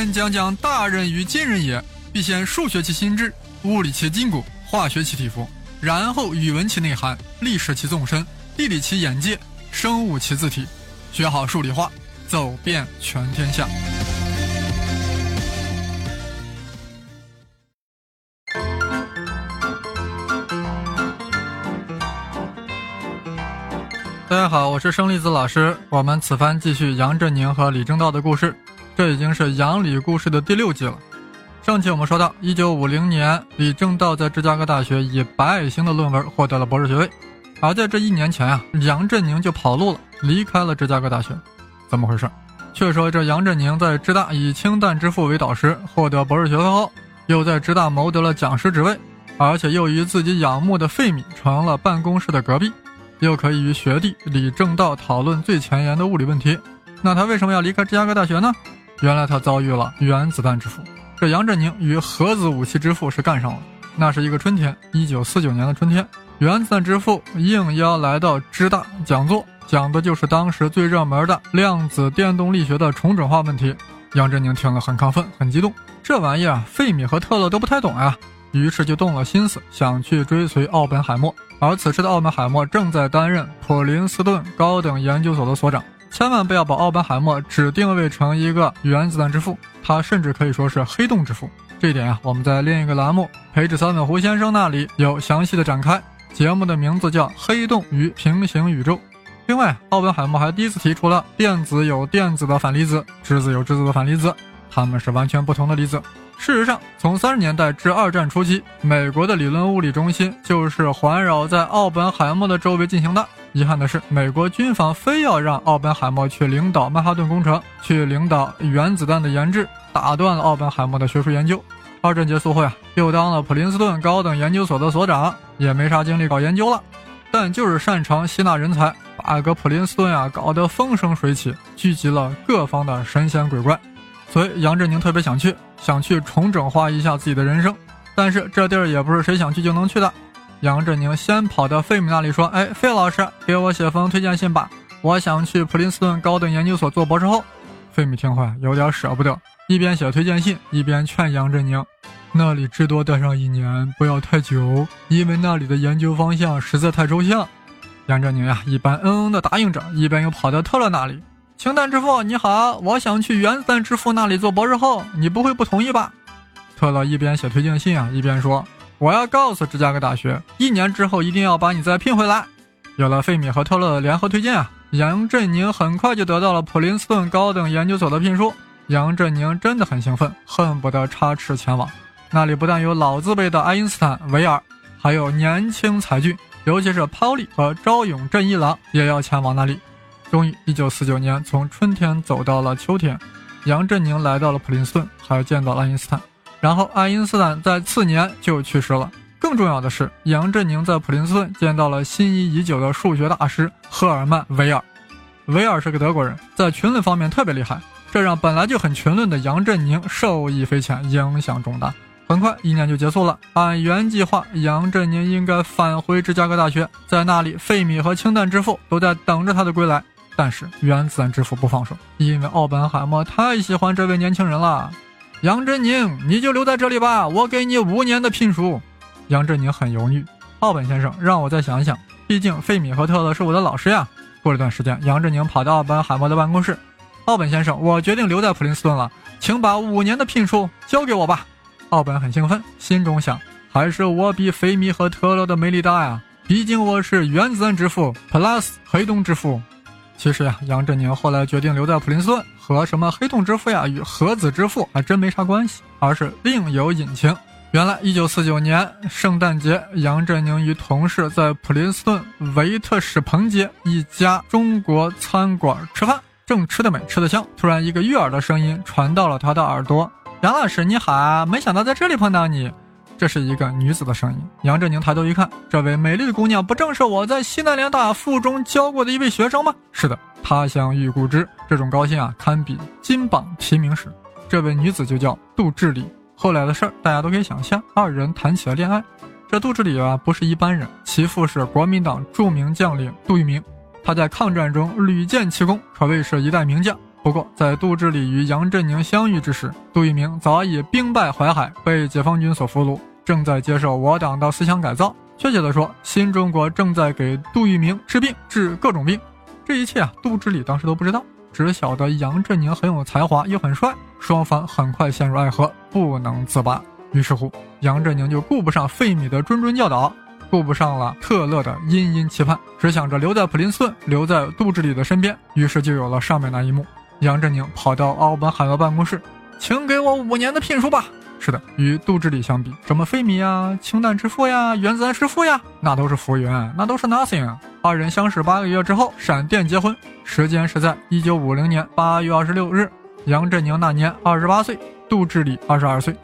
先讲讲大人与今人也，必先数学其心智，物理其筋骨，化学其体肤，然后语文其内涵，历史其纵深，地理其眼界，生物其字体，学好数理化，走遍全天下。大家好，我是生粒子老师。我们此番继续杨振宁和李政道的故事，这已经是杨李故事的第六季了。上期我们说到，一九五零年，李政道在芝加哥大学以白矮星的论文获得了博士学位。而在这一年前啊，杨振宁就跑路了，离开了芝加哥大学。怎么回事？却说这杨振宁在芝大以氢弹之父为导师，获得博士学位后，又在芝大谋得了讲师职位，而且又与自己仰慕的费米成了办公室的隔壁。又可以与学弟李政道讨论最前沿的物理问题，那他为什么要离开芝加哥大学呢？原来他遭遇了原子弹之父，这杨振宁与核子武器之父是干上了。那是一个春天，一九四九年的春天，原子弹之父应邀来到芝大讲座，讲的就是当时最热门的量子电动力学的重整化问题。杨振宁听了很亢奋，很激动，这玩意儿费米和特勒都不太懂啊。于是就动了心思，想去追随奥本海默。而此时的奥本海默正在担任普林斯顿高等研究所的所长。千万不要把奥本海默只定位成一个原子弹之父，他甚至可以说是黑洞之父。这一点啊，我们在另一个栏目培植三本胡先生那里有详细的展开。节目的名字叫《黑洞与平行宇宙》。另外，奥本海默还第一次提出了电子有电子的反粒子，质子有质子的反粒子，它们是完全不同的粒子。事实上，从三十年代至二战初期，美国的理论物理中心就是环绕在奥本海默的周围进行的。遗憾的是，美国军方非要让奥本海默去领导曼哈顿工程，去领导原子弹的研制，打断了奥本海默的学术研究。二战结束后呀，又当了普林斯顿高等研究所的所长，也没啥精力搞研究了，但就是擅长吸纳人才，把个普林斯顿啊搞得风生水起，聚集了各方的神仙鬼怪。所以杨振宁特别想去，想去重整化一下自己的人生。但是这地儿也不是谁想去就能去的。杨振宁先跑到费米那里说：“哎，费老师，给我写封推荐信吧，我想去普林斯顿高等研究所做博士后。”费米听话，有点舍不得，一边写推荐信，一边劝杨振宁：“那里至多待上一年，不要太久，因为那里的研究方向实在太抽象。”杨振宁呀，一边嗯嗯的答应着，一边又跑到特勒那里。氢弹之父，你好，我想去原子弹之父那里做博士后，你不会不同意吧？特勒一边写推荐信啊，一边说：“我要告诉芝加哥大学，一年之后一定要把你再聘回来。”有了费米和特勒的联合推荐啊，杨振宁很快就得到了普林斯顿高等研究所的聘书。杨振宁真的很兴奋，恨不得插翅前往。那里不但有老字辈的爱因斯坦、韦尔，还有年轻才俊，尤其是泡利和朝永正一郎也要前往那里。终于，一九四九年从春天走到了秋天，杨振宁来到了普林斯顿，还见到爱因斯坦。然后，爱因斯坦在次年就去世了。更重要的是，杨振宁在普林斯顿见到了心仪已久的数学大师赫尔曼·维尔。维尔是个德国人，在群论方面特别厉害，这让本来就很群论的杨振宁受益匪浅，影响重大。很快，一年就结束了。按原计划，杨振宁应该返回芝加哥大学，在那里，费米和氢弹之父都在等着他的归来。但是原子弹之父不放手，因为奥本海默太喜欢这位年轻人了。杨振宁，你就留在这里吧，我给你五年的聘书。杨振宁很犹豫。奥本先生，让我再想想，毕竟费米和特勒是我的老师呀。过了段时间，杨振宁跑到奥本海默的办公室。奥本先生，我决定留在普林斯顿了，请把五年的聘书交给我吧。奥本很兴奋，心中想，还是我比费米和特勒的魅力大呀，毕竟我是原子弹之父，plus 黑洞之父。其实呀，杨振宁后来决定留在普林斯顿，和什么黑洞之父呀与核子之父还真没啥关系，而是另有隐情。原来，一九四九年圣诞节，杨振宁与同事在普林斯顿维特史彭街一家中国餐馆吃饭，正吃得美，吃得香，突然一个悦耳的声音传到了他的耳朵：“杨老师，你好啊，没想到在这里碰到你。”这是一个女子的声音。杨振宁抬头一看，这位美丽的姑娘不正是我在西南联大附中教过的一位学生吗？是的，他乡遇故知，这种高兴啊，堪比金榜题名时。这位女子就叫杜志礼。后来的事儿大家都可以想象，二人谈起了恋爱。这杜志礼啊，不是一般人，其父是国民党著名将领杜聿明，他在抗战中屡建奇功，可谓是一代名将。不过，在杜志礼与杨振宁相遇之时，杜聿明早已兵败淮海，被解放军所俘虏，正在接受我党的思想改造。确切地说，新中国正在给杜聿明治病，治各种病。这一切啊，杜志礼当时都不知道，只晓得杨振宁很有才华，又很帅，双方很快陷入爱河，不能自拔。于是乎，杨振宁就顾不上费米的谆谆教导，顾不上了特勒的殷殷期盼，只想着留在普林斯顿，留在杜志礼的身边。于是就有了上面那一幕。杨振宁跑到奥本海默办公室，请给我五年的聘书吧。是的，与杜志礼相比，什么费米呀、氢弹之父呀、原子弹之父呀，那都是浮云，那都是 nothing。二人相识八个月之后，闪电结婚，时间是在一九五零年八月二十六日。杨振宁那年二十八岁，杜志礼二十二岁。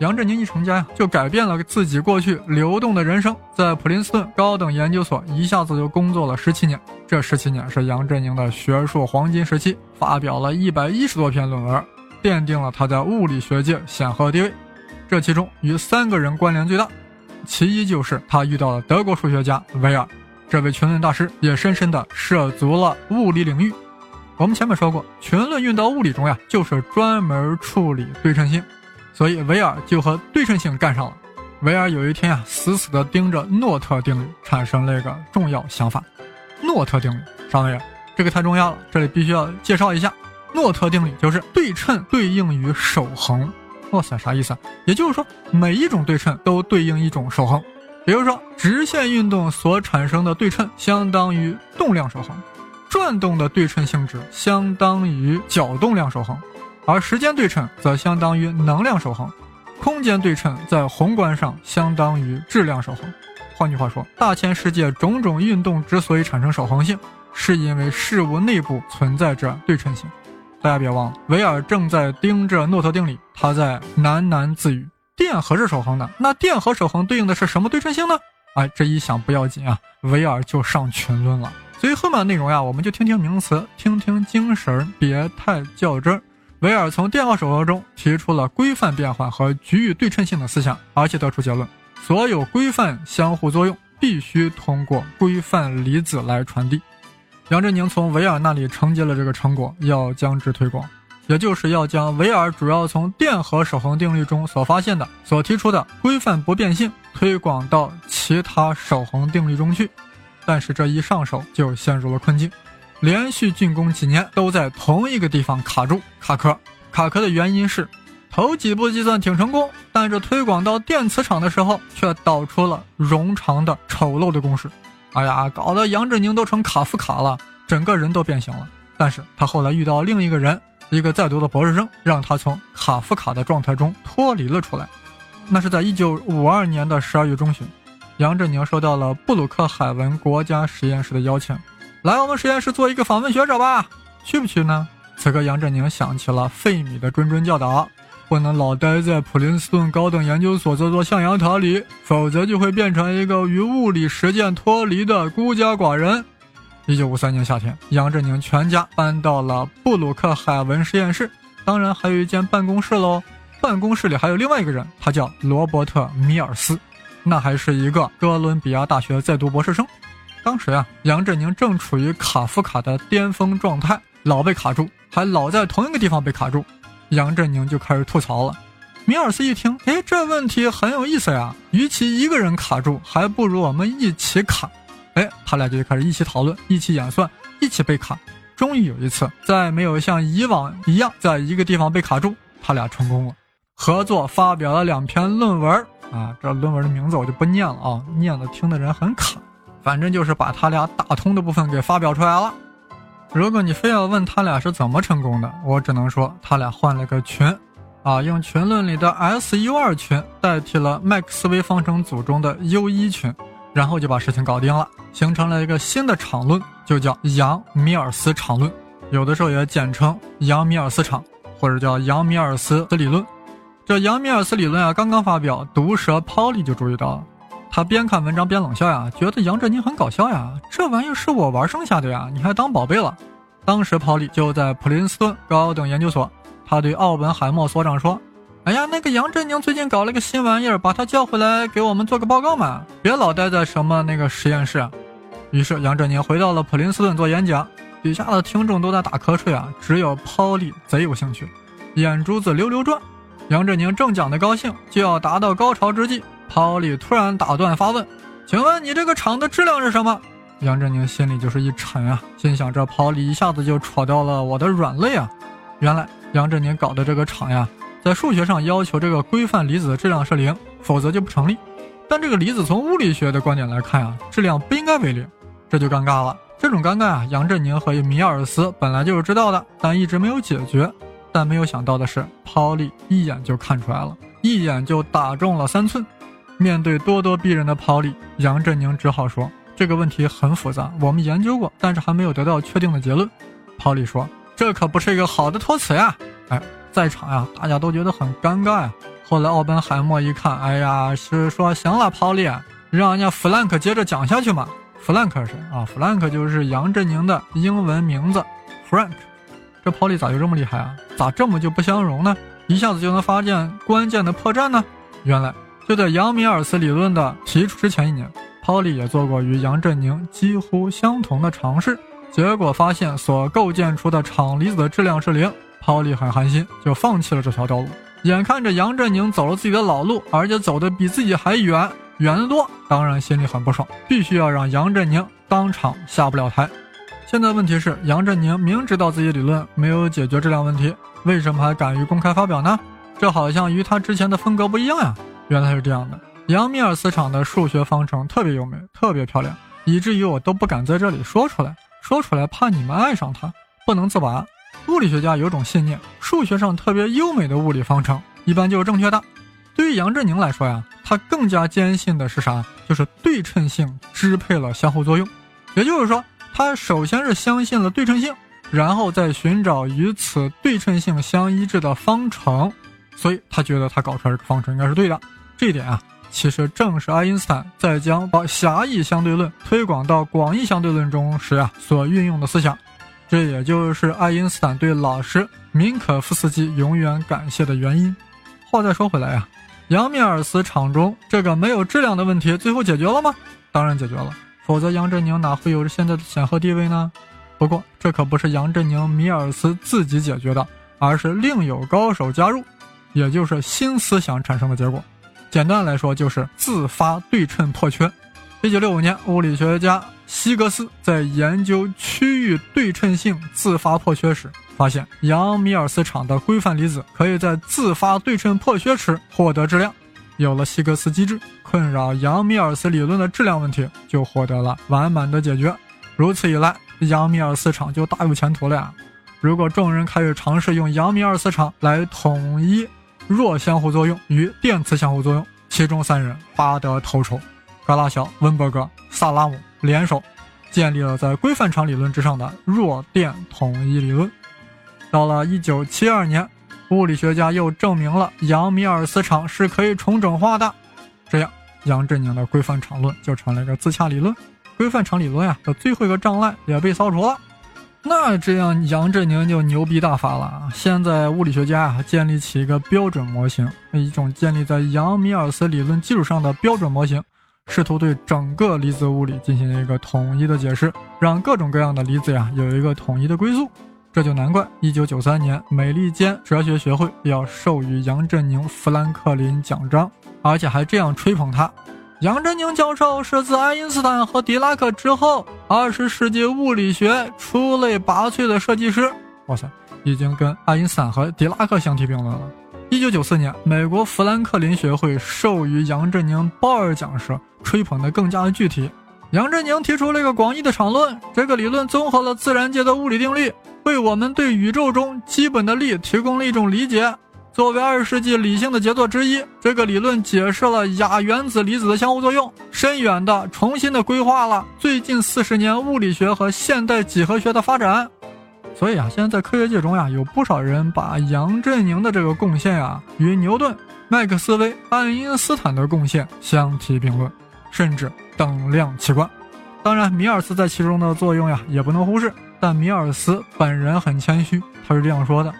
杨振宁一成家呀，就改变了自己过去流动的人生，在普林斯顿高等研究所一下子就工作了十七年。这十七年是杨振宁的学术黄金时期，发表了一百一十多篇论文，奠定了他在物理学界显赫地位。这其中与三个人关联最大，其一就是他遇到了德国数学家维尔，这位群论大师也深深地涉足了物理领域。我们前面说过，群论运到物理中呀，就是专门处理对称性，所以维尔就和对称性干上了。维尔有一天啊，死死地盯着诺特定律，产生了一个重要想法。诺特定律，啥玩意儿？这个太重要了，这里必须要介绍一下。诺特定律就是对称对应于守恒。哇塞，啥意思？也就是说，每一种对称都对应一种守恒。比如说，直线运动所产生的对称相当于动量守恒，转动的对称性质相当于角动量守恒，而时间对称则相当于能量守恒，空间对称在宏观上相当于质量守恒。换句话说，大千世界种种运动之所以产生守恒性，是因为事物内部存在着对称性。大家别忘了，维尔正在盯着诺特定理，他在喃喃自语：“电荷是守恒的，那电荷守恒对应的是什么对称性呢？”哎，这一想不要紧啊，维尔就上群论了。所以后面的内容呀，我们就听听名词，听听精神，别太较真。维尔从电荷守恒中提出了规范变换和局域对称性的思想，而且得出结论。所有规范相互作用必须通过规范离子来传递。杨振宁从维尔那里承接了这个成果，要将之推广，也就是要将维尔主要从电荷守恒定律中所发现的、所提出的规范不变性推广到其他守恒定律中去。但是这一上手就陷入了困境，连续进攻几年都在同一个地方卡住卡壳。卡壳的原因是。头几步计算挺成功，但是推广到电磁场的时候，却导出了冗长的丑陋的公式。哎呀，搞得杨振宁都成卡夫卡了，整个人都变形了。但是他后来遇到另一个人，一个在读的博士生，让他从卡夫卡的状态中脱离了出来。那是在一九五二年的十二月中旬，杨振宁收到了布鲁克海文国家实验室的邀请，来我们实验室做一个访问学者吧？去不去呢？此刻杨振宁想起了费米的谆谆教导。不能老待在普林斯顿高等研究所这座象牙塔里，否则就会变成一个与物理实践脱离的孤家寡人。一九五三年夏天，杨振宁全家搬到了布鲁克海文实验室，当然还有一间办公室喽。办公室里还有另外一个人，他叫罗伯特·米尔斯，那还是一个哥伦比亚大学在读博士生。当时啊，杨振宁正处于卡夫卡的巅峰状态，老被卡住，还老在同一个地方被卡住。杨振宁就开始吐槽了，米尔斯一听，哎，这问题很有意思呀。与其一个人卡住，还不如我们一起卡。哎，他俩就开始一起讨论，一起演算，一起被卡。终于有一次，在没有像以往一样在一个地方被卡住，他俩成功了，合作发表了两篇论文。啊，这论文的名字我就不念了啊，念了听的人很卡。反正就是把他俩打通的部分给发表出来了。如果你非要问他俩是怎么成功的，我只能说他俩换了个群，啊，用群论里的 S U 二群代替了麦克斯韦方程组中的 U 一群，然后就把事情搞定了，形成了一个新的场论，就叫杨米尔斯场论，有的时候也简称杨米尔斯场，或者叫杨米尔斯理论。这杨米尔斯理论啊，刚刚发表，毒舌 Polly 就注意到了。他边看文章边冷笑呀，觉得杨振宁很搞笑呀，这玩意是我玩剩下的呀，你还当宝贝了？当时泡利就在普林斯顿高等研究所，他对奥本海默所长说：“哎呀，那个杨振宁最近搞了个新玩意儿，把他叫回来给我们做个报告嘛，别老待在什么那个实验室。”于是杨振宁回到了普林斯顿做演讲，底下的听众都在打瞌睡啊，只有泡利贼有兴趣，眼珠子溜溜转。杨振宁正讲得高兴，就要达到高潮之际，泡利突然打断发问：“请问你这个厂的质量是什么？”杨振宁心里就是一沉啊，心想这泡利一下子就戳掉了我的软肋啊！原来杨振宁搞的这个厂呀，在数学上要求这个规范离子的质量是零，否则就不成立。但这个离子从物理学的观点来看啊，质量不应该为零，这就尴尬了。这种尴尬啊，杨振宁和米尔斯本来就是知道的，但一直没有解决。但没有想到的是，泡利一眼就看出来了，一眼就打中了三寸。面对咄咄逼人的抛利，杨振宁只好说：“这个问题很复杂，我们研究过，但是还没有得到确定的结论。”抛利说：“这可不是一个好的托词呀！”哎，在场呀，大家都觉得很尴尬呀。后来奥本海默一看，哎呀，是说行了，抛利，让人家弗兰克接着讲下去嘛。弗兰克是谁啊？弗兰克就是杨振宁的英文名字，Frank。这抛利咋就这么厉害啊？咋这么就不相容呢？一下子就能发现关键的破绽呢？原来就在杨米尔斯理论的提出之前一年，泡利也做过与杨振宁几乎相同的尝试，结果发现所构建出的场离子的质量是零。泡利很寒心，就放弃了这条道路。眼看着杨振宁走了自己的老路，而且走得比自己还远，远得多，当然心里很不爽，必须要让杨振宁当场下不了台。现在问题是，杨振宁明知道自己理论没有解决质量问题，为什么还敢于公开发表呢？这好像与他之前的风格不一样呀。原来是这样的，杨米尔斯场的数学方程特别优美，特别漂亮，以至于我都不敢在这里说出来，说出来怕你们爱上它，不能自拔。物理学家有种信念，数学上特别优美的物理方程一般就是正确的。对于杨振宁来说呀，他更加坚信的是啥？就是对称性支配了相互作用，也就是说。他首先是相信了对称性，然后再寻找与此对称性相一致的方程，所以他觉得他搞出来这个方程应该是对的。这一点啊，其实正是爱因斯坦在将把狭义相对论推广到广义相对论中时啊所运用的思想。这也就是爱因斯坦对老师明可夫斯基永远感谢的原因。话再说回来呀，杨米尔斯场中这个没有质量的问题最后解决了吗？当然解决了。否则，杨振宁哪会有现在的显赫地位呢？不过，这可不是杨振宁、米尔斯自己解决的，而是另有高手加入，也就是新思想产生的结果。简单来说，就是自发对称破缺。一九六五年，物理学家希格斯在研究区域对称性自发破缺时，发现杨米尔斯场的规范离子可以在自发对称破缺时获得质量。有了希格斯机制，困扰杨米尔斯理论的质量问题就获得了完满的解决。如此一来，杨米尔斯场就大有前途了呀！如果众人开始尝试用杨米尔斯场来统一弱相互作用与电磁相互作用，其中三人拔得头筹：格拉肖、温伯格、萨拉姆联手，建立了在规范场理论之上的弱电统一理论。到了一九七二年。物理学家又证明了杨米尔斯场是可以重整化的，这样杨振宁的规范场论就成了一个自洽理论。规范场理论呀的最后一个障碍也被扫除了，那这样杨振宁就牛逼大发了啊！现在物理学家啊建立起一个标准模型，一种建立在杨米尔斯理论基础上的标准模型，试图对整个离子物理进行一个统一的解释，让各种各样的离子呀有一个统一的归宿。这就难怪，一九九三年，美利坚哲学学会要授予杨振宁富兰克林奖章，而且还这样吹捧他：杨振宁教授是自爱因斯坦和狄拉克之后，二十世纪物理学出类拔萃的设计师。哇塞，已经跟爱因斯坦和狄拉克相提并论了。一九九四年，美国富兰克林学会授予杨振宁鲍尔奖时，吹捧的更加的具体。杨振宁提出了一个广义的场论，这个理论综合了自然界的物理定律。为我们对宇宙中基本的力提供了一种理解。作为二十世纪理性的杰作之一，这个理论解释了亚原子离子的相互作用，深远地重新的规划了最近四十年物理学和现代几何学的发展。所以啊，现在在科学界中呀，有不少人把杨振宁的这个贡献呀，与牛顿、麦克斯韦、爱因斯坦的贡献相提并论，甚至等量齐观。当然，米尔斯在其中的作用呀，也不能忽视。但米尔斯本人很谦虚，他是这样说的：“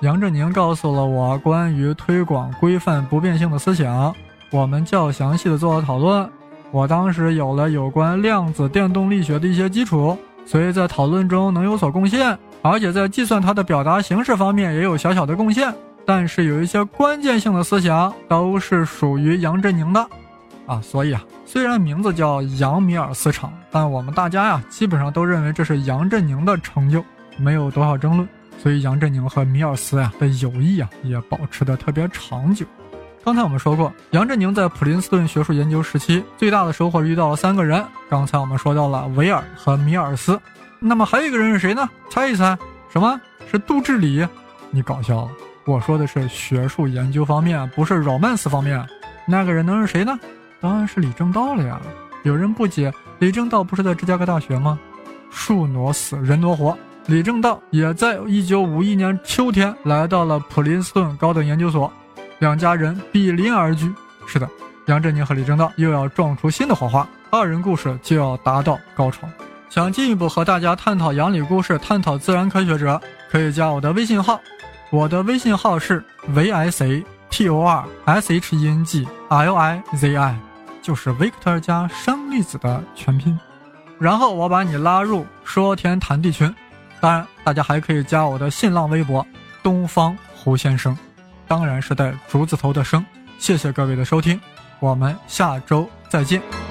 杨振宁告诉了我关于推广规范不变性的思想，我们较详细的做了讨论。我当时有了有关量子电动力学的一些基础，所以在讨论中能有所贡献，而且在计算它的表达形式方面也有小小的贡献。但是有一些关键性的思想都是属于杨振宁的，啊，所以啊，虽然名字叫杨米尔斯场，但我们大家呀基本上都认为这是杨振宁的成就，没有多少争论。所以杨振宁和米尔斯呀的友谊啊也保持的特别长久。刚才我们说过，杨振宁在普林斯顿学术研究时期最大的收获遇到了三个人。刚才我们说到了维尔和米尔斯，那么还有一个人是谁呢？猜一猜，什么是杜志礼？你搞笑了。我说的是学术研究方面，不是 romance 方面。那个人能是谁呢？当然是李政道了呀。有人不解，李政道不是在芝加哥大学吗？树挪死，人挪活。李政道也在1951年秋天来到了普林斯顿高等研究所，两家人比邻而居。是的，杨振宁和李政道又要撞出新的火花，二人故事就要达到高潮。想进一步和大家探讨杨李故事，探讨自然科学者，可以加我的微信号。我的微信号是 v s a t o r s h e n g l i z i，就是 Victor 加生粒子的全拼。然后我把你拉入说天谈地群。当然，大家还可以加我的新浪微博东方胡先生，当然是带竹字头的生。谢谢各位的收听，我们下周再见。